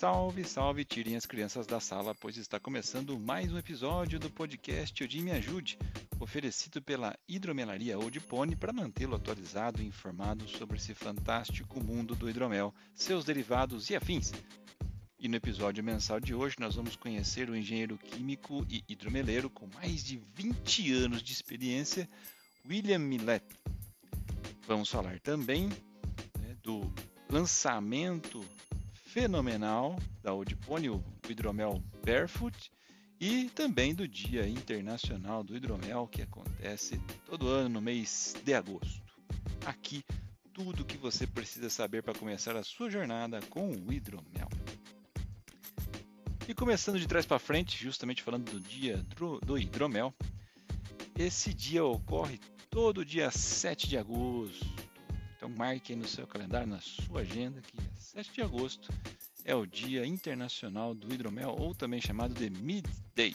Salve, salve, tirem as crianças da sala, pois está começando mais um episódio do podcast Odin Me Ajude, oferecido pela Hidromelaria Odipone para mantê-lo atualizado e informado sobre esse fantástico mundo do hidromel, seus derivados e afins. E no episódio mensal de hoje nós vamos conhecer o engenheiro químico e hidromeleiro com mais de 20 anos de experiência, William Millet. Vamos falar também né, do lançamento fenomenal da Odipone, o hidromel Barefoot, e também do Dia Internacional do Hidromel, que acontece todo ano no mês de agosto. Aqui, tudo o que você precisa saber para começar a sua jornada com o hidromel. E começando de trás para frente, justamente falando do dia do hidromel, esse dia ocorre todo dia 7 de agosto. Marque no seu calendário, na sua agenda, que é 7 de agosto é o Dia Internacional do Hidromel, ou também chamado de Midday.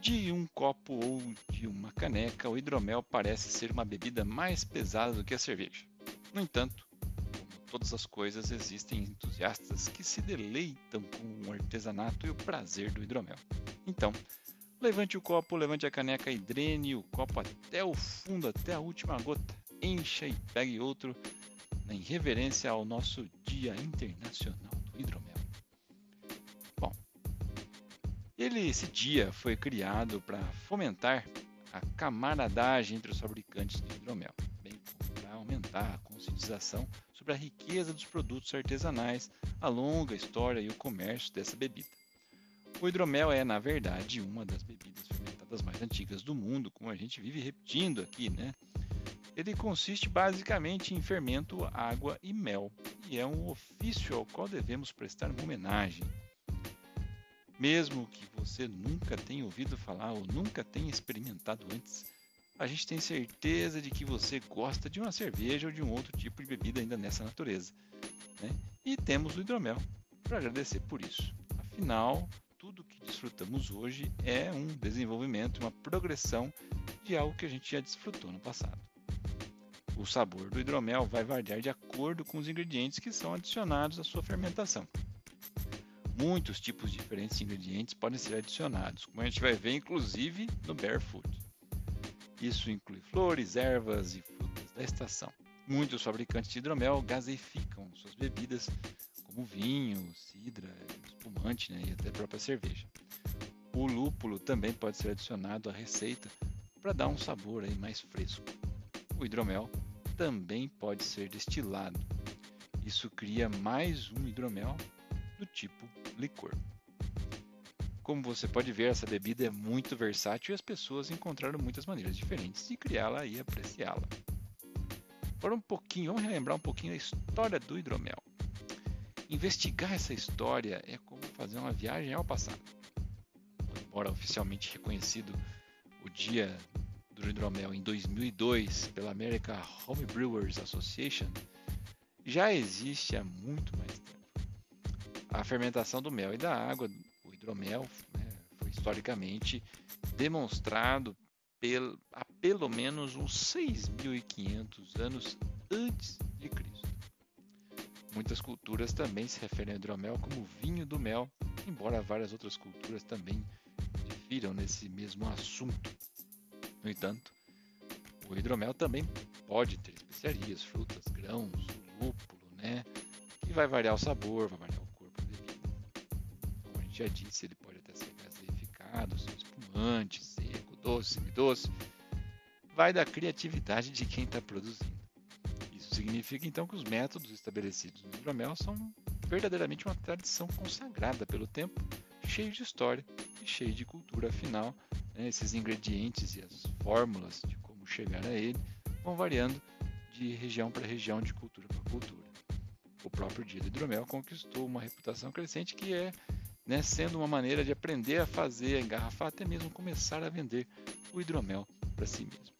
De um copo ou de uma caneca, o hidromel parece ser uma bebida mais pesada do que a cerveja. No entanto, todas as coisas, existem entusiastas que se deleitam com o artesanato e o prazer do hidromel. Então, levante o copo, levante a caneca e drene o copo até o fundo, até a última gota. Encha e pegue outro em reverência ao nosso Dia Internacional do Hidromel. Bom, ele, esse dia foi criado para fomentar a camaradagem entre os fabricantes de hidromel, bem como para aumentar a conscientização sobre a riqueza dos produtos artesanais, a longa história e o comércio dessa bebida. O hidromel é, na verdade, uma das bebidas fermentadas mais antigas do mundo, como a gente vive repetindo aqui, né? Ele consiste basicamente em fermento, água e mel, e é um ofício ao qual devemos prestar homenagem. Mesmo que você nunca tenha ouvido falar ou nunca tenha experimentado antes, a gente tem certeza de que você gosta de uma cerveja ou de um outro tipo de bebida ainda nessa natureza. Né? E temos o hidromel para agradecer por isso. Afinal, tudo que desfrutamos hoje é um desenvolvimento, uma progressão de algo que a gente já desfrutou no passado. O sabor do hidromel vai variar de acordo com os ingredientes que são adicionados à sua fermentação. Muitos tipos diferentes de ingredientes podem ser adicionados, como a gente vai ver inclusive no Barefoot. Isso inclui flores, ervas e frutas da estação. Muitos fabricantes de hidromel gaseificam suas bebidas, como vinho, cidra, espumante né, e até a própria cerveja. O lúpulo também pode ser adicionado à receita para dar um sabor aí mais fresco. O hidromel também pode ser destilado. Isso cria mais um hidromel do tipo licor. Como você pode ver, essa bebida é muito versátil e as pessoas encontraram muitas maneiras diferentes de criá-la e apreciá-la. Agora um pouquinho, vamos relembrar um pouquinho a história do hidromel. Investigar essa história é como fazer uma viagem ao passado. Embora oficialmente reconhecido o Dia do hidromel em 2002 pela American Home Brewers Association, já existe há muito mais tempo. A fermentação do mel e da água hidromel né, foi historicamente demonstrado pel, há pelo menos uns 6.500 anos antes de Cristo. Muitas culturas também se referem ao hidromel como vinho do mel, embora várias outras culturas também difiram nesse mesmo assunto. No entanto, o hidromel também pode ter especiarias, frutas, grãos, lúpulo, né? Que vai variar o sabor, vai variar o já disse, ele pode até ser gaseificado, espumante, seco, doce, semidoce. Vai da criatividade de quem está produzindo. Isso significa então que os métodos estabelecidos no hidromel são verdadeiramente uma tradição consagrada pelo tempo, cheio de história e cheio de cultura. Afinal, né, esses ingredientes e as fórmulas de como chegar a ele vão variando de região para região, de cultura para cultura. O próprio dia do hidromel conquistou uma reputação crescente que é né, sendo uma maneira de aprender a fazer, a engarrafar, até mesmo começar a vender o hidromel para si mesmo.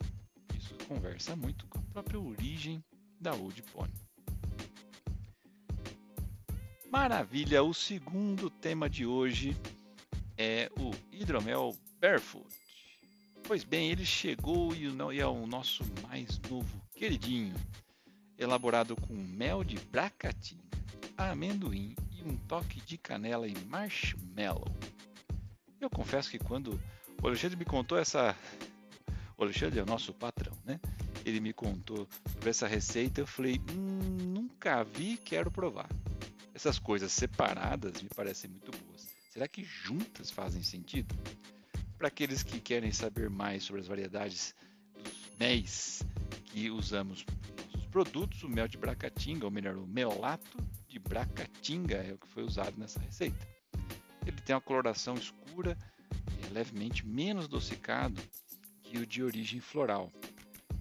Isso conversa muito com a própria origem da Old Pony. Maravilha! O segundo tema de hoje é o hidromel Barefoot. Pois bem, ele chegou e é o nosso mais novo queridinho, elaborado com mel de bracatinga, amendoim e um toque de canela e marshmallow. Eu confesso que quando o Alexandre me contou essa. O Alexandre é o nosso patrão, né? Ele me contou sobre essa receita, eu falei, hum, nunca vi, quero provar. Essas coisas separadas me parecem muito boas. Será que juntas fazem sentido? Para aqueles que querem saber mais sobre as variedades dos MEIs que usamos nos produtos, o mel de Bracatinga, ou melhor, o melato de Bracatinga é o que foi usado nessa receita. Ele tem uma coloração escura e é levemente menos adocicado que o de origem floral.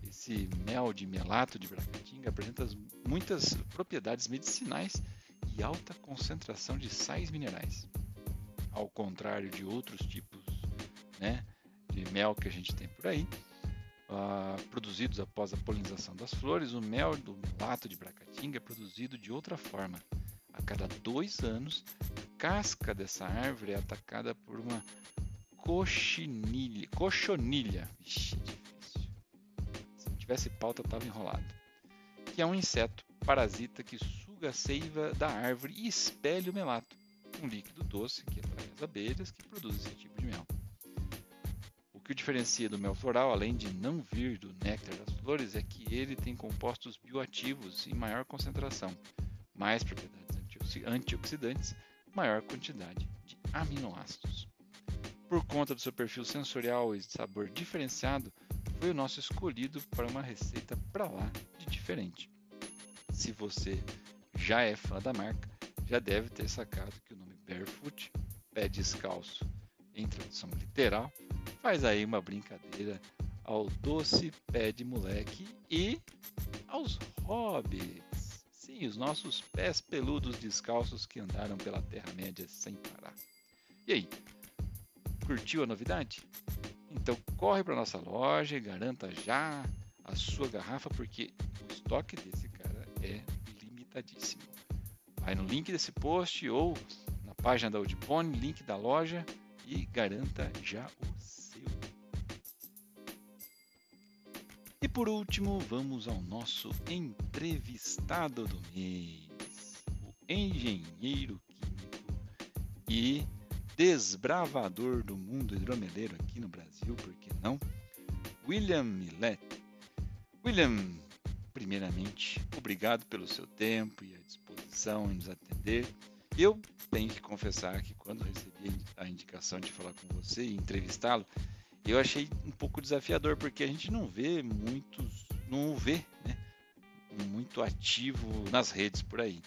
Esse mel de melato de Bracatinga apresenta muitas propriedades medicinais e alta concentração de sais minerais. Ao contrário de outros tipos né, de mel que a gente tem por aí, uh, produzidos após a polinização das flores, o mel do melato de Bracatinga é produzido de outra forma. A cada dois anos, a casca dessa árvore é atacada por uma coxinilha, cochonilha. Vixe, difícil. Se não tivesse pauta, estava enrolado. Que é um inseto parasita que suga a seiva da árvore e espelha o melato, um líquido doce que atrai as abelhas que produzem esse tipo de mel que o diferencia do mel floral, além de não vir do néctar das flores, é que ele tem compostos bioativos em maior concentração, mais propriedades antioxidantes, maior quantidade de aminoácidos. Por conta do seu perfil sensorial e sabor diferenciado, foi o nosso escolhido para uma receita para lá de diferente. Se você já é fã da marca, já deve ter sacado que o nome Barefoot, pé descalço, em tradução literal, faz aí uma brincadeira ao doce pé de moleque e aos hobbits. Sim, os nossos pés peludos descalços que andaram pela Terra-média sem parar. E aí, curtiu a novidade? Então corre para nossa loja e garanta já a sua garrafa porque o estoque desse cara é limitadíssimo. Vai no link desse post ou na página da Audipone, link da loja e garanta já o por último, vamos ao nosso entrevistado do mês, o engenheiro químico e desbravador do mundo hidromeleiro aqui no Brasil, por que não? William Millet. William, primeiramente, obrigado pelo seu tempo e a disposição em nos atender. Eu tenho que confessar que quando recebi a indicação de falar com você e entrevistá-lo, eu achei um pouco desafiador, porque a gente não vê muitos, não vê, né? Muito ativo nas redes por aí.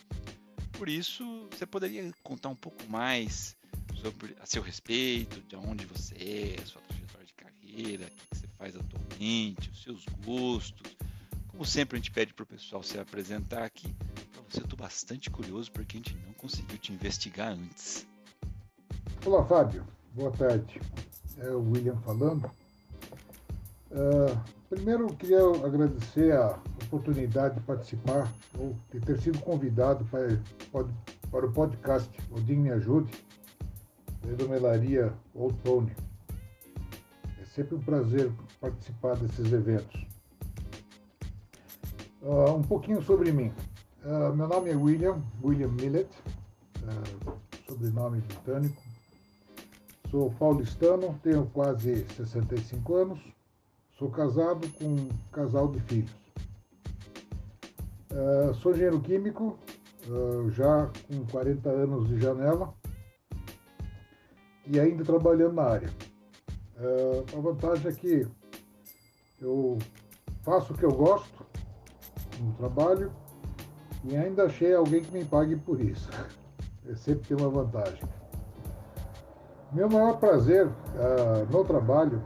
Por isso, você poderia contar um pouco mais sobre a seu respeito, de onde você é, sua trajetória de carreira, o que você faz atualmente, os seus gostos. Como sempre, a gente pede para o pessoal se apresentar aqui. Eu estou bastante curioso porque a gente não conseguiu te investigar antes. Olá, Fábio. Boa tarde é o William falando. Uh, primeiro, eu queria agradecer a oportunidade de participar ou de ter sido convidado para, para o podcast Odin Me Ajude, da Edomelaria Old. É sempre um prazer participar desses eventos. Uh, um pouquinho sobre mim. Uh, meu nome é William, William Millet, sobrenome britânico. Sou paulistano, tenho quase 65 anos, sou casado com um casal de filhos. Uh, sou engenheiro químico, uh, já com 40 anos de janela e ainda trabalhando na área. Uh, a vantagem é que eu faço o que eu gosto no trabalho e ainda achei alguém que me pague por isso. Eu sempre tem uma vantagem. Meu maior prazer uh, no trabalho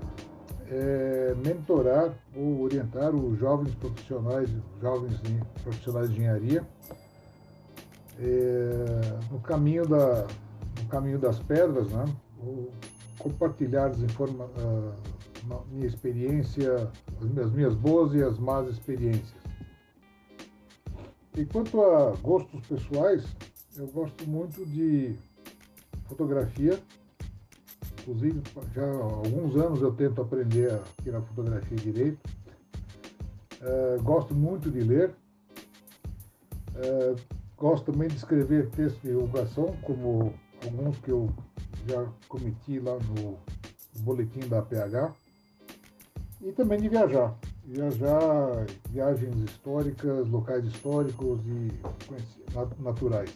é mentorar ou orientar os jovens profissionais, jovens profissionais de engenharia é, no caminho da no caminho das pedras, né? Compartilhar as informa, uh, minha experiência, as minhas, as minhas boas e as más experiências. E quanto a gostos pessoais, eu gosto muito de fotografia Inclusive, já há alguns anos eu tento aprender a tirar fotografia direito. Uh, gosto muito de ler. Uh, gosto também de escrever texto de divulgação, como alguns que eu já cometi lá no boletim da PH. E também de viajar. Viajar, viagens históricas, locais históricos e naturais.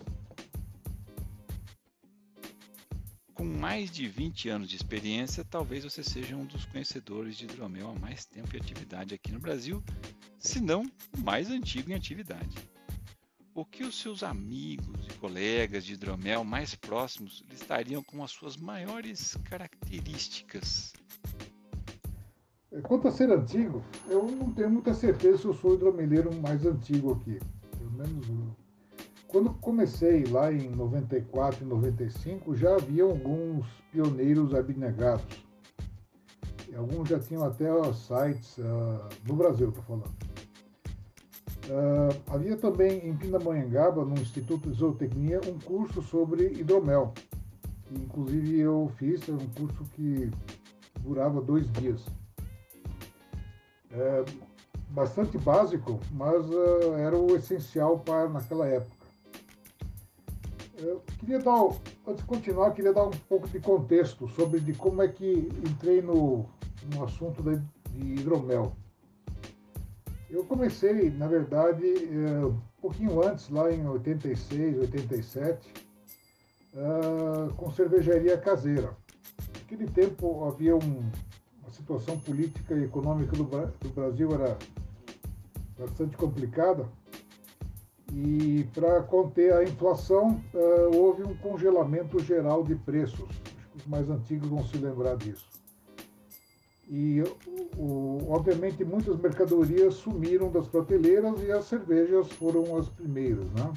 Mais de 20 anos de experiência, talvez você seja um dos conhecedores de hidromel há mais tempo em atividade aqui no Brasil, se não o mais antigo em atividade. O que os seus amigos e colegas de hidromel mais próximos listariam como as suas maiores características? Quanto a ser antigo, eu não tenho muita certeza se eu sou o hidromeleiro mais antigo aqui. Pelo menos quando comecei lá em 94 e 95, já havia alguns pioneiros abnegados. Alguns já tinham até sites uh, no Brasil, estou falando. Uh, havia também em Pindamonhangaba, no Instituto de Zootecnia, um curso sobre hidromel. Inclusive eu fiz, era um curso que durava dois dias. É, bastante básico, mas uh, era o essencial para naquela época. Eu queria dar, antes de continuar, queria dar um pouco de contexto sobre de como é que entrei no, no assunto de, de hidromel. Eu comecei, na verdade, é, um pouquinho antes, lá em 86, 87, uh, com cervejaria caseira. Naquele tempo havia um, uma situação política e econômica do, do Brasil era bastante complicada e para conter a inflação, uh, houve um congelamento geral de preços. Os mais antigos vão se lembrar disso. E, o, obviamente, muitas mercadorias sumiram das prateleiras e as cervejas foram as primeiras. Né?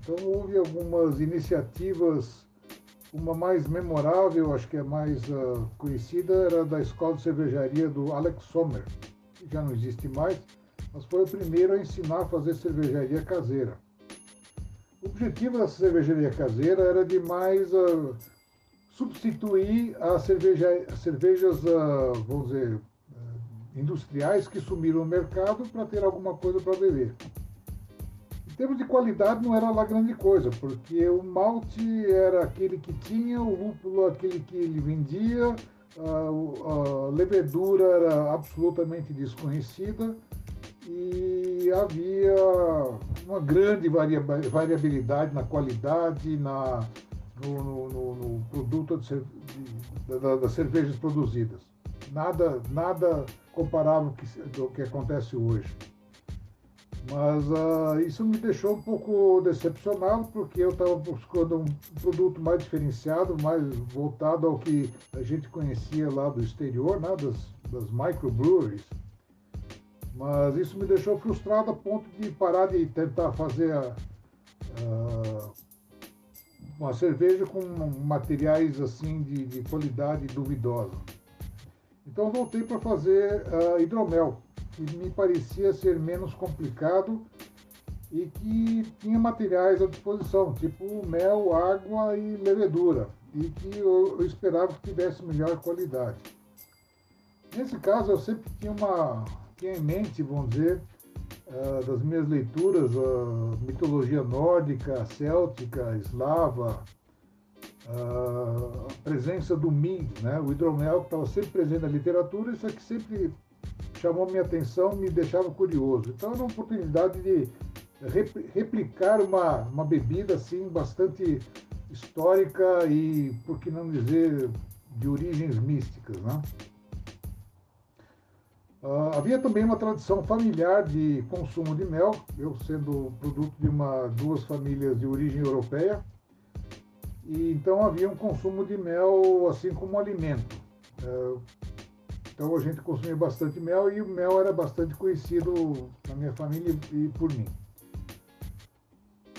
Então, houve algumas iniciativas. Uma mais memorável, acho que é mais uh, conhecida, era da Escola de Cervejaria do Alex Sommer, que já não existe mais mas foi o primeiro a ensinar a fazer cervejaria caseira. O objetivo da cervejaria caseira era de mais uh, substituir as, cerveja, cervejas, uh, vamos dizer, uh, industriais que sumiram no mercado para ter alguma coisa para beber. Em termos de qualidade não era lá grande coisa, porque o malte era aquele que tinha, o lúpulo aquele que ele vendia, a, a levedura era absolutamente desconhecida e havia uma grande variabilidade na qualidade, na, no, no, no produto de, de, das cervejas produzidas. Nada, nada comparável que, do que acontece hoje. Mas uh, isso me deixou um pouco decepcionado, porque eu estava buscando um produto mais diferenciado, mais voltado ao que a gente conhecia lá do exterior, né, das, das microbreweries. Mas isso me deixou frustrado a ponto de parar de tentar fazer a, a, uma cerveja com materiais assim de, de qualidade duvidosa. Então voltei para fazer uh, hidromel, que me parecia ser menos complicado e que tinha materiais à disposição, tipo mel, água e levedura, e que eu, eu esperava que tivesse melhor qualidade. Nesse caso, eu sempre tinha uma, tinha em mente, vamos dizer, uh, das minhas leituras, a mitologia nórdica, céltica, eslava, uh, a presença do Ming, né? o hidromel que estava sempre presente na literatura, isso aqui sempre chamou minha atenção, me deixava curioso. Então era uma oportunidade de replicar uma, uma bebida assim bastante histórica e, por que não dizer, de origens místicas. Né? Uh, havia também uma tradição familiar de consumo de mel, eu sendo produto de uma, duas famílias de origem europeia, e então havia um consumo de mel assim como alimento. Uh, então a gente consumia bastante mel e o mel era bastante conhecido na minha família e por mim.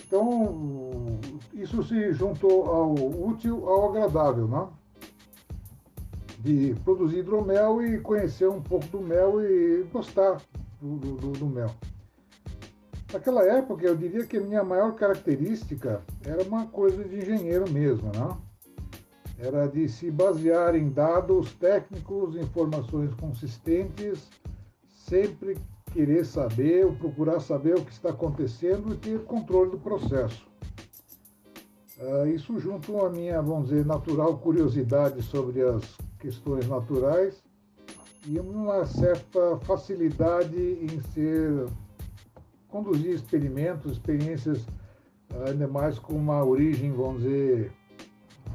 Então isso se juntou ao útil ao agradável, né? De produzir hidromel e conhecer um pouco do mel e gostar do, do, do, mel. Naquela época, eu diria que a minha maior característica era uma coisa de engenheiro mesmo, né? Era de se basear em dados técnicos, informações consistentes, sempre querer saber, procurar saber o que está acontecendo e ter controle do processo. Uh, isso junto à minha, vamos dizer, natural curiosidade sobre as questões naturais e uma certa facilidade em ser conduzir experimentos, experiências ainda mais com uma origem, vamos dizer,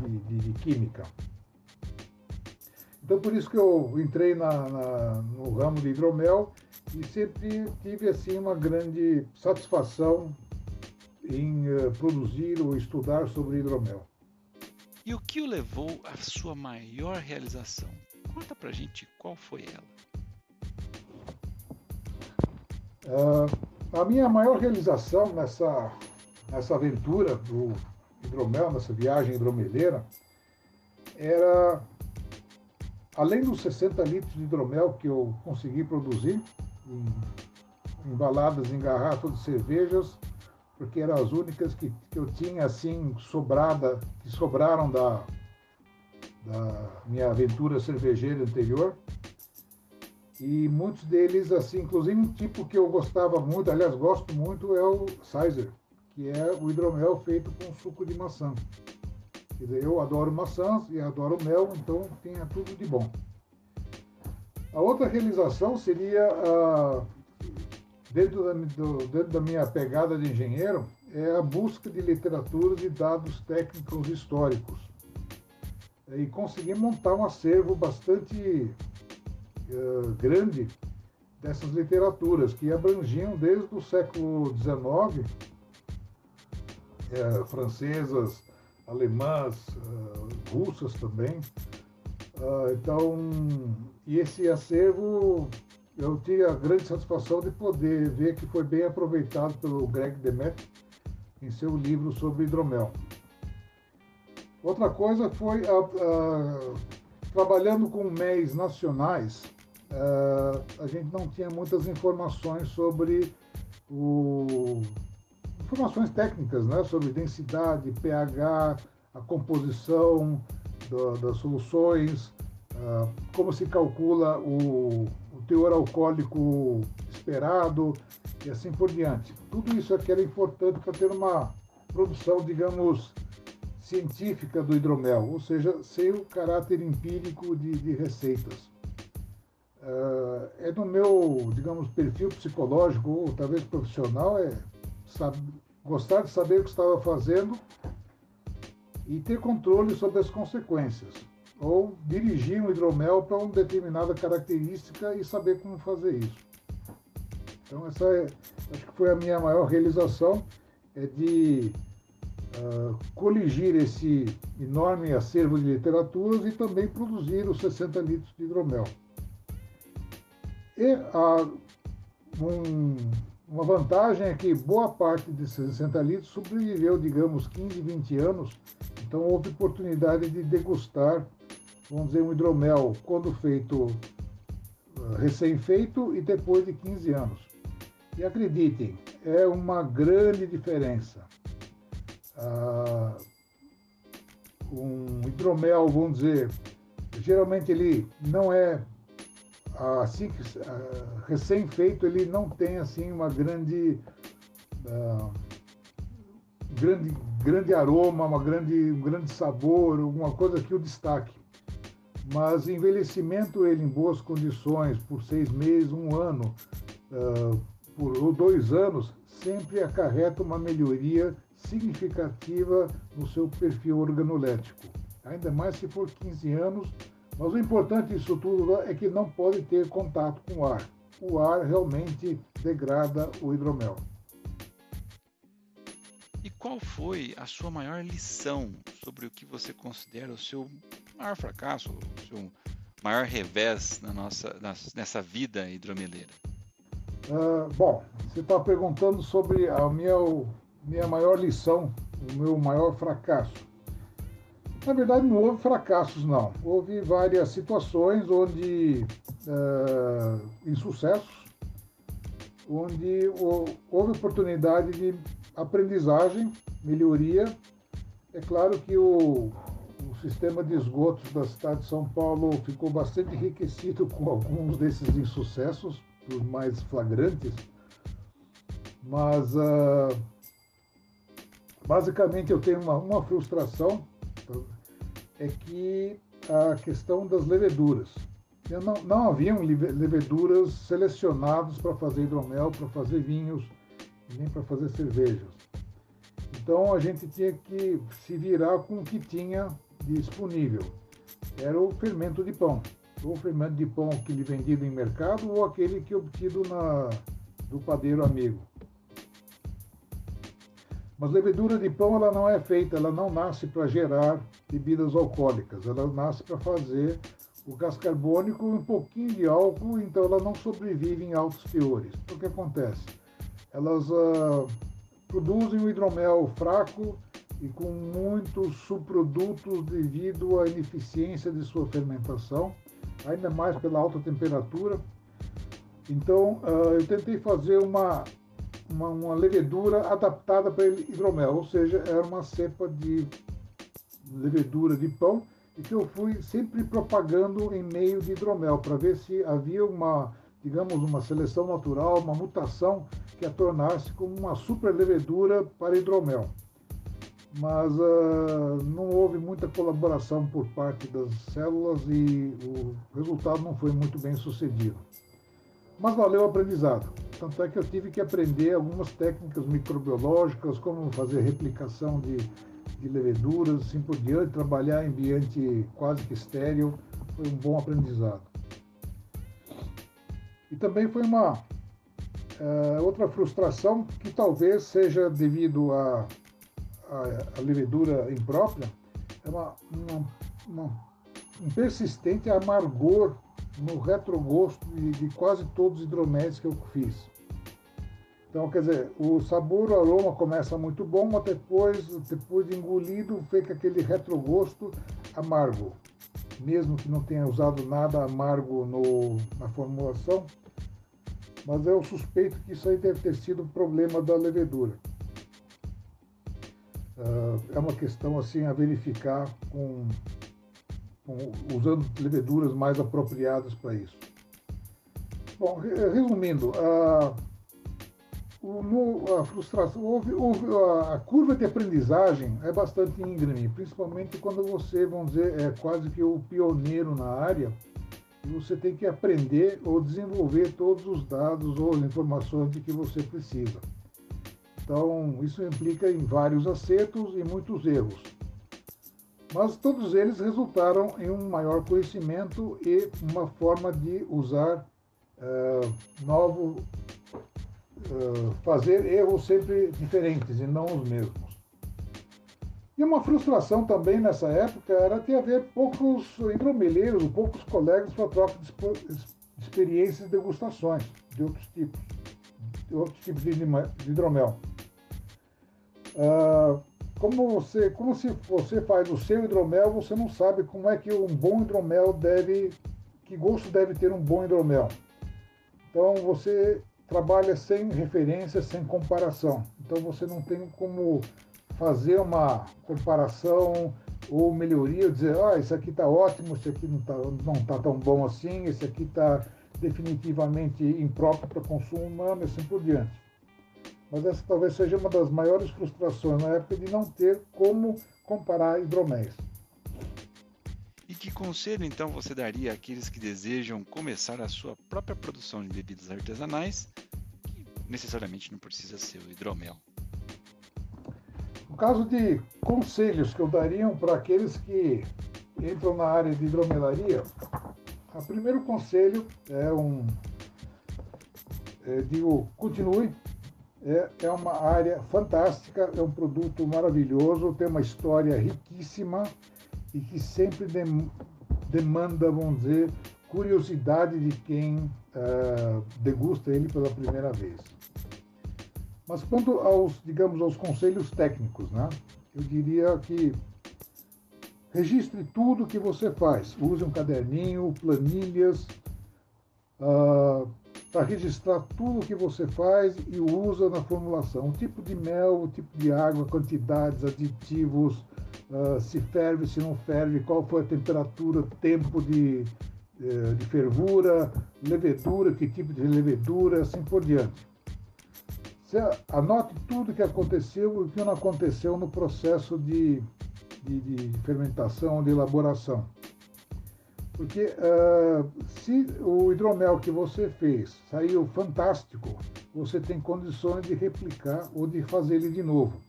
de, de, de química. Então, por isso que eu entrei na, na, no ramo de hidromel e sempre tive assim uma grande satisfação em uh, produzir ou estudar sobre hidromel. E o que o levou à sua maior realização? Conta pra gente qual foi ela. Uh, a minha maior realização nessa, nessa aventura do hidromel, nessa viagem hidromeleira, era, além dos 60 litros de hidromel que eu consegui produzir, em, embaladas em garrafas de cervejas, porque eram as únicas que, que eu tinha assim sobrada, que sobraram da, da minha aventura cervejeira anterior. E muitos deles, assim, inclusive um tipo que eu gostava muito, aliás, gosto muito, é o Sizer, que é o hidromel feito com suco de maçã. Dizer, eu adoro maçãs e adoro mel, então tenha tudo de bom. A outra realização seria a dentro da, do, dentro da minha pegada de engenheiro, é a busca de literaturas e dados técnicos históricos. E conseguir montar um acervo bastante uh, grande dessas literaturas, que abrangiam desde o século XIX, é, francesas, alemãs, uh, russas também. Uh, então, e esse acervo eu tive a grande satisfação de poder ver que foi bem aproveitado pelo Greg Demet em seu livro sobre hidromel. Outra coisa foi, a, a, trabalhando com MEs nacionais, a, a gente não tinha muitas informações sobre o, informações técnicas, né, sobre densidade, pH, a composição das soluções, como se calcula o, teor alcoólico esperado e assim por diante. Tudo isso aqui era importante para ter uma produção, digamos, científica do hidromel, ou seja, sem o caráter empírico de, de receitas. Uh, é no meu, digamos, perfil psicológico ou talvez profissional, é sabe, gostar de saber o que estava fazendo e ter controle sobre as consequências ou dirigir um hidromel para uma determinada característica e saber como fazer isso. Então essa é, acho que foi a minha maior realização, é de uh, coligir esse enorme acervo de literaturas e também produzir os 60 litros de hidromel. E a, um, uma vantagem é que boa parte desses 60 litros sobreviveu, digamos, 15, 20 anos, então houve oportunidade de degustar vamos dizer, um hidromel quando feito ah, recém-feito e depois de 15 anos. E acreditem, é uma grande diferença. Ah, um hidromel, vamos dizer, geralmente ele não é assim ah, recém-feito, ele não tem assim uma grande ah, grande grande aroma, uma grande um grande sabor, alguma coisa que o destaque mas envelhecimento ele em boas condições por seis meses, um ano, uh, por dois anos, sempre acarreta uma melhoria significativa no seu perfil organolético. Ainda mais se for 15 anos, mas o importante disso tudo é que não pode ter contato com o ar. O ar realmente degrada o hidromel. E qual foi a sua maior lição sobre o que você considera o seu maior fracasso, o maior revés na nossa, nessa vida hidromeleira? Uh, bom, você está perguntando sobre a minha, minha maior lição, o meu maior fracasso. Na verdade, não houve fracassos, não. Houve várias situações onde, uh, insucessos, onde houve oportunidade de aprendizagem, melhoria. É claro que o, sistema de esgotos da cidade de São Paulo ficou bastante enriquecido com alguns desses insucessos, dos mais flagrantes, mas uh, basicamente eu tenho uma, uma frustração, é que a questão das leveduras. Não, não haviam leveduras selecionadas para fazer hidromel, para fazer vinhos, nem para fazer cervejas. Então a gente tinha que se virar com o que tinha disponível. Era o fermento de pão. Ou o fermento de pão que lhe vendido em mercado ou aquele que obtido na, do padeiro amigo. Mas levedura de pão ela não é feita, ela não nasce para gerar bebidas alcoólicas, ela nasce para fazer o gás carbônico e um pouquinho de álcool, então ela não sobrevive em altos teores. O que acontece? Elas uh, produzem um hidromel fraco e com muitos subprodutos devido à ineficiência de sua fermentação, ainda mais pela alta temperatura. Então, uh, eu tentei fazer uma uma, uma levedura adaptada para hidromel, ou seja, era uma cepa de levedura de pão e que eu fui sempre propagando em meio de hidromel para ver se havia uma, digamos, uma seleção natural, uma mutação que a tornasse como uma super levedura para hidromel. Mas uh, não houve muita colaboração por parte das células e o resultado não foi muito bem sucedido. Mas valeu o aprendizado. Tanto é que eu tive que aprender algumas técnicas microbiológicas, como fazer replicação de, de leveduras, assim por diante, trabalhar em ambiente quase que estéreo. Foi um bom aprendizado. E também foi uma é, outra frustração que talvez seja devido a, a, a, levedura imprópria, é uma, uma, uma, um persistente amargor no retrogosto de, de quase todos os hidroméis que eu fiz. Então, quer dizer, o sabor, o aroma começa muito bom, mas depois, depois de engolido, fica aquele retrogosto amargo. Mesmo que não tenha usado nada amargo no, na formulação, mas eu suspeito que isso aí deve ter sido um problema da levedura. Uh, é uma questão assim a verificar com usando leveduras mais apropriadas para isso. Bom, resumindo, a, a frustração, houve, houve, a curva de aprendizagem é bastante íngreme, principalmente quando você, vamos dizer, é quase que o pioneiro na área e você tem que aprender ou desenvolver todos os dados ou as informações de que você precisa. Então, isso implica em vários acertos e muitos erros mas todos eles resultaram em um maior conhecimento e uma forma de usar uh, novo, uh, fazer erros sempre diferentes e não os mesmos. E uma frustração também nessa época era ter haver poucos hidromeleiros, poucos colegas para troca de experiências e degustações de outros tipos, outros tipos de hidromel. Uh, como você, como se você faz o seu hidromel, você não sabe como é que um bom hidromel deve, que gosto deve ter um bom hidromel. Então você trabalha sem referência, sem comparação. Então você não tem como fazer uma comparação ou melhoria, dizer, ah, esse aqui está ótimo, esse aqui não está não tá tão bom assim, esse aqui está definitivamente impróprio para consumo humano e assim por diante mas essa talvez seja uma das maiores frustrações na época de não ter como comparar hidroméis. E que conselho então você daria àqueles que desejam começar a sua própria produção de bebidas artesanais, que necessariamente não precisa ser o hidromel? No caso de conselhos que eu daria para aqueles que entram na área de hidromelaria, o primeiro conselho é um é, digo, continue é, é uma área fantástica, é um produto maravilhoso, tem uma história riquíssima e que sempre dem, demanda, vamos dizer, curiosidade de quem uh, degusta ele pela primeira vez. Mas quanto aos, digamos, aos conselhos técnicos, né? Eu diria que registre tudo que você faz. Use um caderninho, planilhas, uh, para registrar tudo o que você faz e usa na formulação. O tipo de mel, o tipo de água, quantidades, aditivos, uh, se ferve, se não ferve, qual foi a temperatura, tempo de, eh, de fervura, levedura, que tipo de levedura, assim por diante. Você anote tudo o que aconteceu e o que não aconteceu no processo de, de, de fermentação, de elaboração. Porque uh, se o hidromel que você fez saiu fantástico, você tem condições de replicar ou de fazer ele de novo.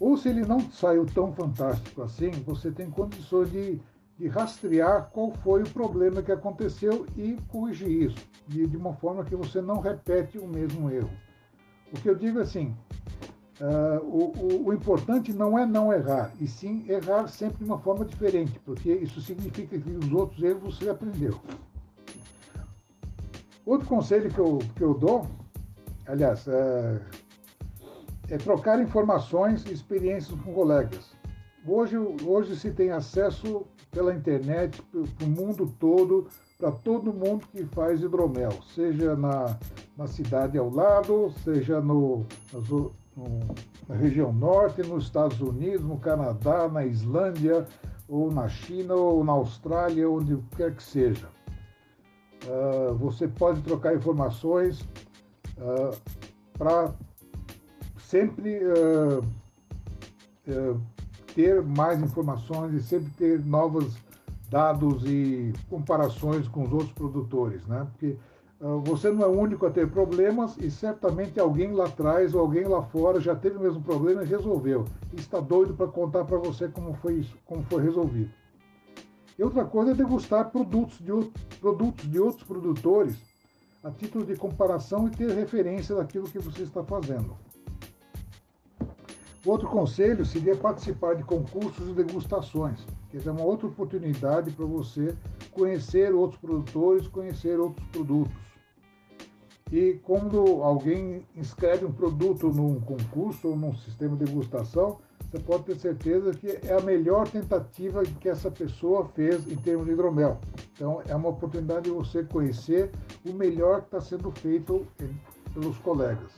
Ou se ele não saiu tão fantástico assim, você tem condições de, de rastrear qual foi o problema que aconteceu e corrigir isso, de, de uma forma que você não repete o mesmo erro. O que eu digo é assim, Uh, o, o, o, importante não é não errar, e sim errar sempre de uma forma diferente, porque isso significa que os outros erros você aprendeu. Outro conselho que eu, que eu dou, aliás, é, é trocar informações e experiências com colegas. Hoje, hoje se tem acesso pela internet para o mundo todo, para todo mundo que faz hidromel, seja na, na cidade ao lado, seja no, na região norte, nos Estados Unidos, no Canadá, na Islândia, ou na China, ou na Austrália, onde quer que seja. Uh, você pode trocar informações uh, para sempre uh, ter mais informações e sempre ter novos dados e comparações com os outros produtores, né? Porque ah, você não é o único a ter problemas e certamente alguém lá atrás ou alguém lá fora já teve o mesmo problema e resolveu. Está doido para contar para você como foi isso, como foi resolvido. E outra coisa é degustar produtos de, produtos de outros produtores a título de comparação e ter referência daquilo que você está fazendo. Outro conselho seria participar de concursos e degustações, que é uma outra oportunidade para você conhecer outros produtores, conhecer outros produtos. E quando alguém inscreve um produto num concurso ou num sistema de degustação, você pode ter certeza que é a melhor tentativa que essa pessoa fez em termos de hidromel. Então, é uma oportunidade de você conhecer o melhor que está sendo feito pelos colegas.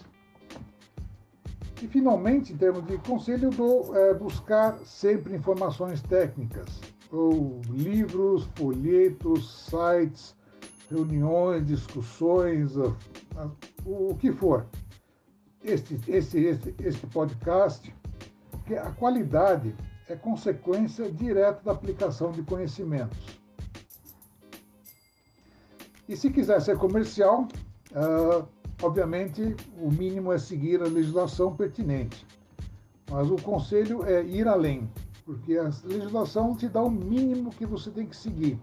E, finalmente, em termos de conselho, eu dou é, buscar sempre informações técnicas, ou livros, folhetos, sites, reuniões, discussões, o, o que for. Este, este, este, este podcast, que a qualidade é consequência direta da aplicação de conhecimentos. E se quiser ser comercial, uh, obviamente o mínimo é seguir a legislação pertinente. Mas o conselho é ir além, porque a legislação te dá o mínimo que você tem que seguir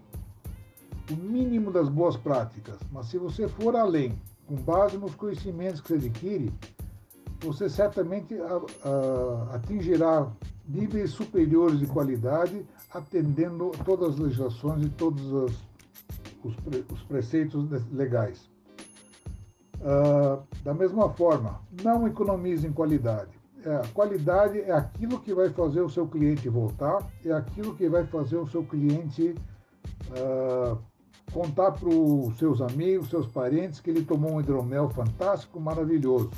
o mínimo das boas práticas, mas se você for além, com base nos conhecimentos que você adquire, você certamente atingirá níveis superiores de qualidade, atendendo todas as legislações e todos os, os, pre, os preceitos legais. Uh, da mesma forma, não economize em qualidade. É, a qualidade é aquilo que vai fazer o seu cliente voltar, é aquilo que vai fazer o seu cliente uh, contar para os seus amigos, seus parentes, que ele tomou um hidromel fantástico, maravilhoso.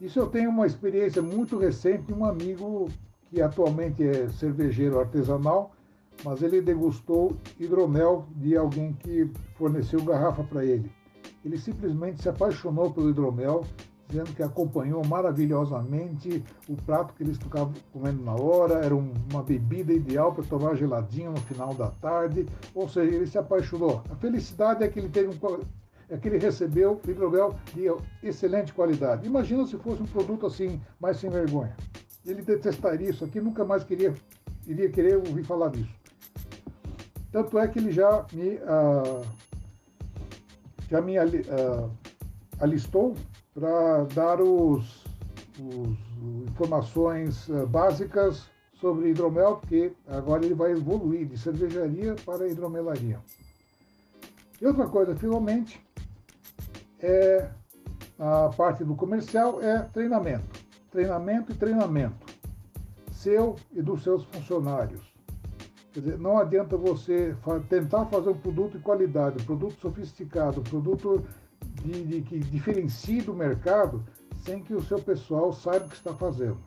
Isso eu tenho uma experiência muito recente de um amigo que atualmente é cervejeiro artesanal, mas ele degustou hidromel de alguém que forneceu garrafa para ele. Ele simplesmente se apaixonou pelo hidromel, dizendo que acompanhou maravilhosamente o prato que eles estavam comendo na hora, era uma bebida ideal para tomar geladinho no final da tarde, ou seja, ele se apaixonou. A felicidade é que ele teve um, é que ele recebeu hidromel de excelente qualidade. Imagina se fosse um produto assim, mais sem vergonha. Ele detestaria isso aqui, nunca mais queria, iria querer ouvir falar disso. Tanto é que ele já me, uh, já me uh, alistou para dar os, os, informações uh, básicas sobre hidromel, porque agora ele vai evoluir de cervejaria para hidromelaria. E outra coisa, finalmente, é a parte do comercial é treinamento. Treinamento e treinamento. Seu e dos seus funcionários. Quer dizer, não adianta você tentar fazer um produto de qualidade, um produto sofisticado, um produto de, de, que diferencie do mercado sem que o seu pessoal saiba o que está fazendo.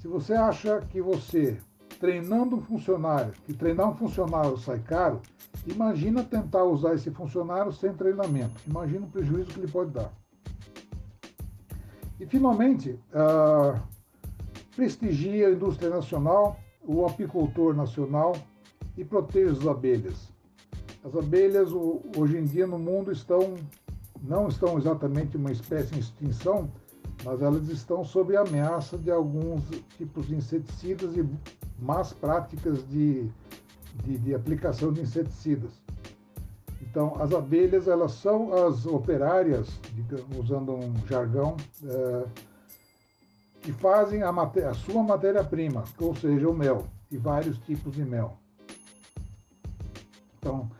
Se você acha que você, treinando um funcionário, que treinar um funcionário sai caro, Imagina tentar usar esse funcionário sem treinamento. Imagina o prejuízo que ele pode dar. E, finalmente, uh, prestigia a indústria nacional, o apicultor nacional e proteja as abelhas. As abelhas, hoje em dia, no mundo, estão não estão exatamente uma espécie em extinção, mas elas estão sob ameaça de alguns tipos de inseticidas e más práticas de, de, de aplicação de inseticidas. Então, as abelhas, elas são as operárias, usando um jargão, é, que fazem a, a sua matéria-prima, ou seja, o mel, e vários tipos de mel. Então,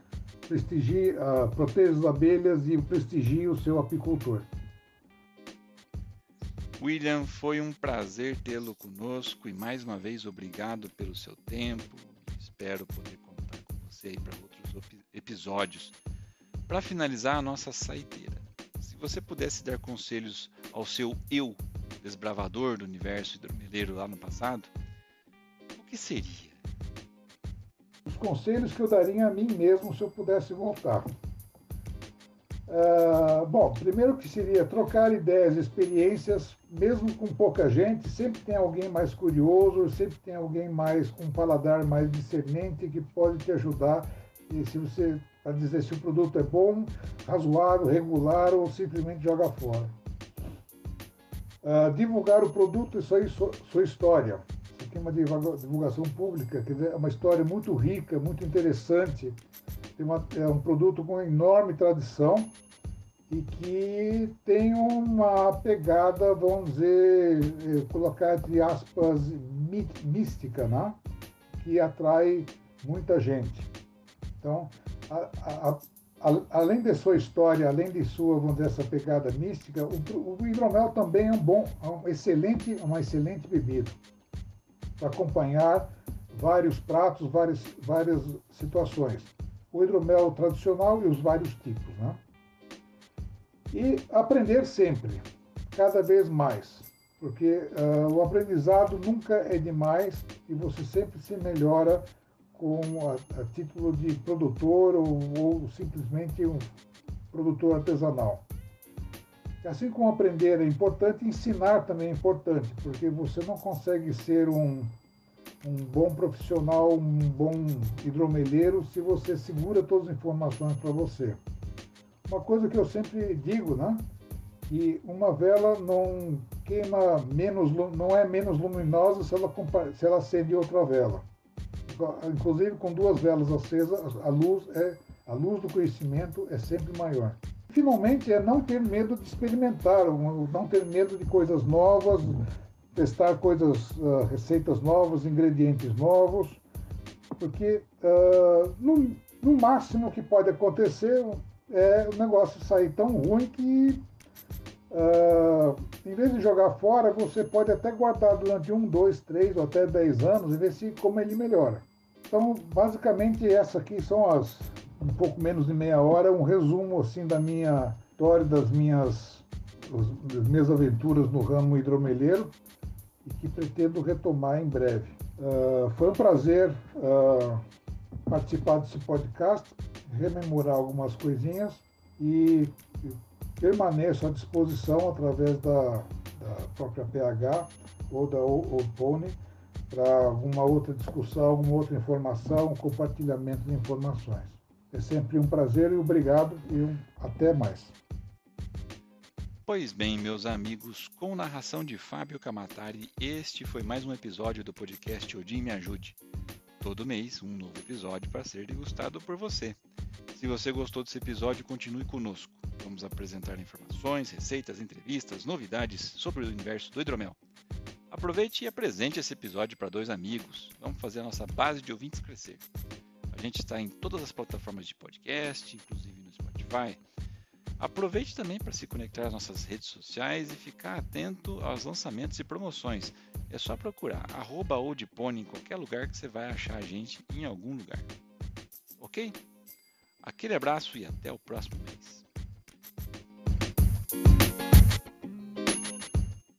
prestigie, uh, proteja as abelhas e prestigie o seu apicultor. William, foi um prazer tê-lo conosco e mais uma vez obrigado pelo seu tempo. Espero poder contar com você para outros episódios. Para finalizar a nossa saideira, se você pudesse dar conselhos ao seu eu desbravador do universo hidromeleiro lá no passado, o que seria? Conselhos que eu daria a mim mesmo se eu pudesse voltar. Uh, bom, primeiro que seria trocar ideias, experiências, mesmo com pouca gente, sempre tem alguém mais curioso, sempre tem alguém mais com um paladar mais discernente que pode te ajudar. E se você para dizer se o produto é bom, razoável, regular ou simplesmente joga fora. Uh, divulgar o produto e sua, sua história tem uma divulgação pública, quer dizer, é uma história muito rica, muito interessante. Uma, é um produto com enorme tradição e que tem uma pegada, vamos dizer, eh, colocar entre aspas, mística, né? que atrai muita gente. Então, a, a, a, além de sua história, além de sua, vamos dizer, essa pegada mística, o, o hidromel também é um bom, é um excelente, uma excelente bebida acompanhar vários pratos, várias, várias situações. O hidromel tradicional e os vários tipos. Né? E aprender sempre, cada vez mais, porque uh, o aprendizado nunca é demais e você sempre se melhora com a, a título de produtor ou, ou simplesmente um produtor artesanal. Assim como aprender é importante, ensinar também é importante, porque você não consegue ser um, um bom profissional, um bom hidromeleiro se você segura todas as informações para você. Uma coisa que eu sempre digo, né? Que uma vela não queima menos, não é menos luminosa se ela, se ela acende outra vela. Inclusive com duas velas acesas, a luz é a luz do conhecimento é sempre maior finalmente é não ter medo de experimentar, não ter medo de coisas novas, testar coisas, uh, receitas novas, ingredientes novos, porque uh, no, no, máximo que pode acontecer é o negócio sair tão ruim que uh, em vez de jogar fora, você pode até guardar durante um, dois, três ou até dez anos e ver se como ele melhora. Então, basicamente, essas aqui são as um pouco menos de meia hora, um resumo assim da minha história, das minhas, das minhas aventuras no ramo hidromeleiro e que pretendo retomar em breve. Uh, foi um prazer uh, participar desse podcast, rememorar algumas coisinhas e permaneço à disposição através da, da própria PH ou da Old Pony para alguma outra discussão, alguma outra informação, compartilhamento de informações. É sempre um prazer e obrigado e até mais. Pois bem, meus amigos, com narração de Fábio Camatari, este foi mais um episódio do podcast Odin Me Ajude. Todo mês, um novo episódio para ser degustado por você. Se você gostou desse episódio, continue conosco. Vamos apresentar informações, receitas, entrevistas, novidades sobre o universo do hidromel. Aproveite e apresente esse episódio para dois amigos. Vamos fazer a nossa base de ouvintes crescer. A gente está em todas as plataformas de podcast, inclusive no Spotify. Aproveite também para se conectar às nossas redes sociais e ficar atento aos lançamentos e promoções. É só procurar arroba em qualquer lugar que você vai achar a gente em algum lugar. Ok? Aquele abraço e até o próximo mês.